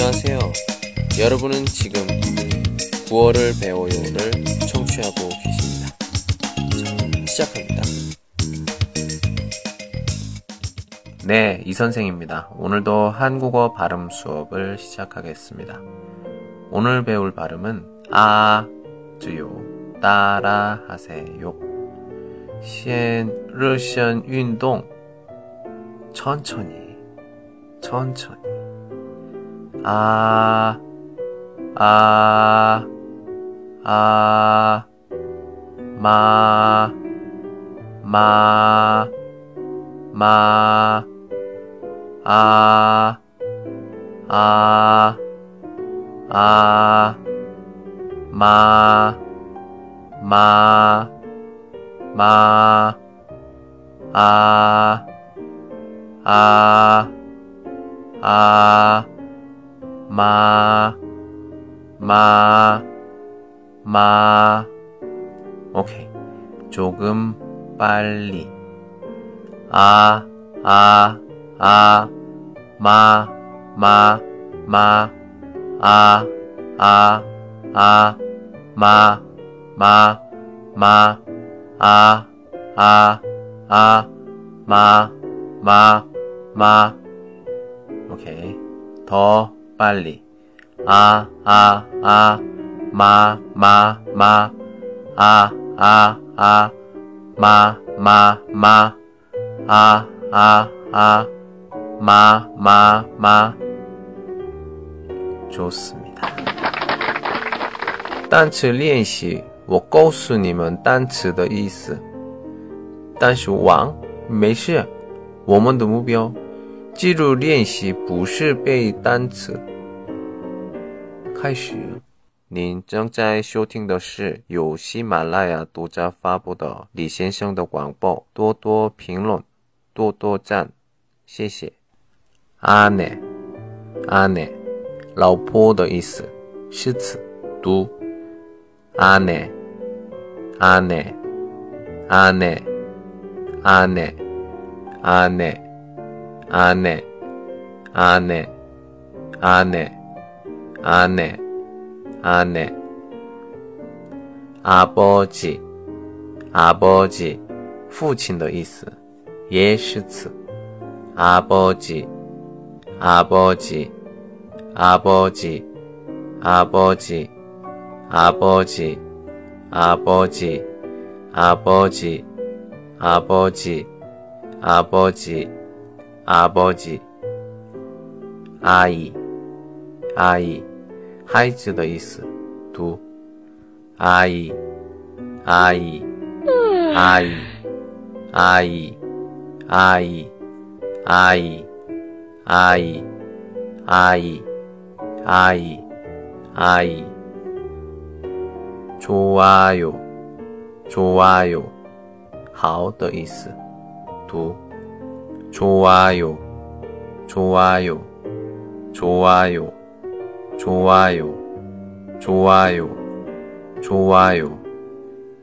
안녕하세요. 여러분은 지금 9월을 배워요를 청취하고 계십니다. 자, 시작합니다. 네, 이 선생입니다. 오늘도 한국어 발음 수업을 시작하겠습니다. 오늘 배울 발음은 아주요 따라 하세요. 시엔 러시안 운동 천천히 천천히 啊啊啊！妈妈妈啊啊啊！妈妈妈啊啊啊！ 마, 마, 마. 오케이. 조금 빨리. 아, 아, 아, 마, 마, 마, 아, 아, 아, 마, 마, 마, 아, 아, 아, 마, 마, 마. 오케이. 더 办理啊啊啊妈妈妈啊啊啊妈妈妈啊啊啊妈妈妈就是单词练习，我告诉你们单词的意思，但是王，没事，我们的目标。记录练习不是背单词。开始，您正在收听的是由喜马拉雅独家发布的李先生的广播。多多评论，多多赞，谢谢。阿内，阿内，老婆的意思，诗词，读。阿内，阿内，阿内，阿内，阿内。阿奶阿奶阿奶阿奶阿奶阿波几阿波几父亲的意思也是此。阿波几阿波几阿波几阿波几阿波几阿波几阿波几阿波几阿波几阿波几 아버지, 아이, 아이, 孩子的意思，读 아이, 아이, 아이, 아이, 아이, 아이, 아이, 아이, 아이, 아이. 좋아요, 좋아요, 好的意思，读。 좋아요, 좋아요, 좋아요, 좋아요, 좋아요, 좋아요,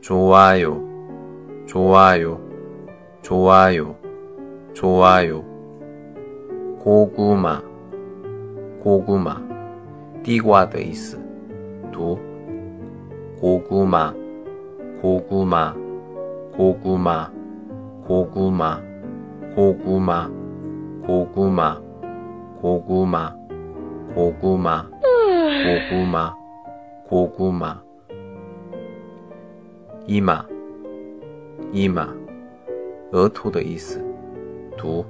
좋아요, 좋아요, 좋아요, 좋아요. 고구마, 고구마, 地瓜的意思，读 고구마, 고구마, 고구마, 고구마. 고구마, 고구마, 고구마, 고구마, 고구마, 고구마. 이마, 이마, 额头的意思，读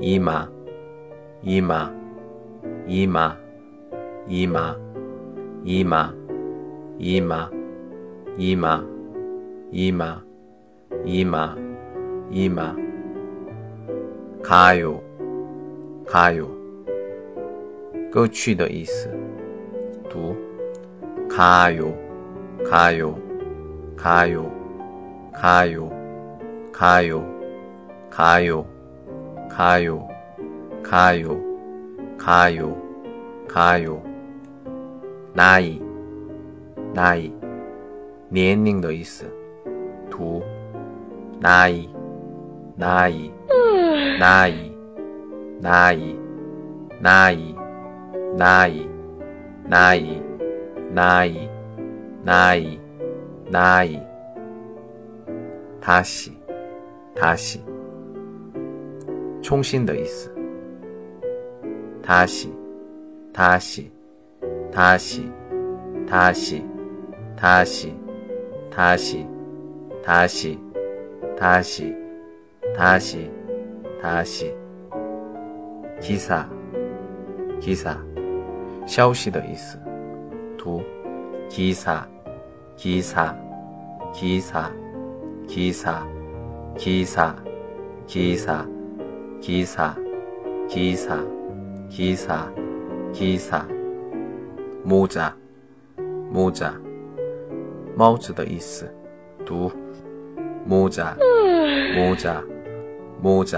이마, 이마, 이마, 이마, 이마, 이마, 이마, 이마, 이마, 이마. 卡油卡油歌曲的意思。读卡油卡油卡油卡油卡油卡油卡油卡油卡油卡油哪一哪一年龄的意思。图哪一哪一 나이 나이 나이 나이 나이 나이 나이 나이. 다시 다시. 총신의 이스 다시 다시 다시 다시 다시 다시 다시 다시 다시. 消息，记者，记者，消息的意思。读，记者，记者，记者，记者，记者，记者，记者，记者，记者。帽子，帽子，帽子的意思。读，帽子，帽子，帽子。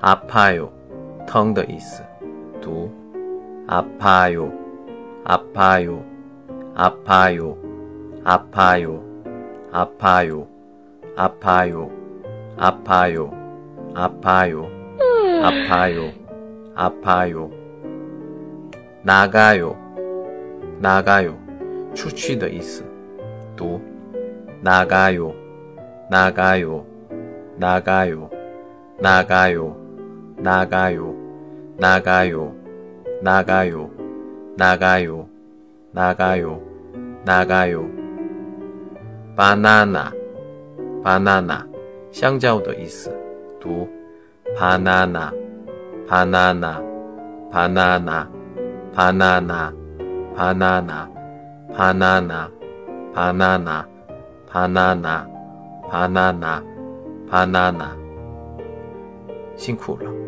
아파요, 疼的意思。读 아파요, 아파요, 아파요, 아파요, 아파요, 아파요, 아파요, 아파요, 아파요, 아파요. 나가요, 나가요, 出去的意思。读 나가요, 나가요, 나가요, 나가요, 나가요, 나가요, 나가요, 나가요, 나가요, 나가요. 바나나, 바나나, 香蕉的意思。读 바나나, 바나나, 바나나, 바나나, 바나나, 바나나, 바나나, 바나나, 바나나, 바나나. 辛苦了。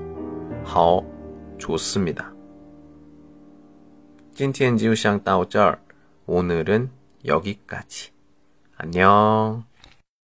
好 좋습니다. 今天就先到这儿. 오늘은 여기까지. 안녕.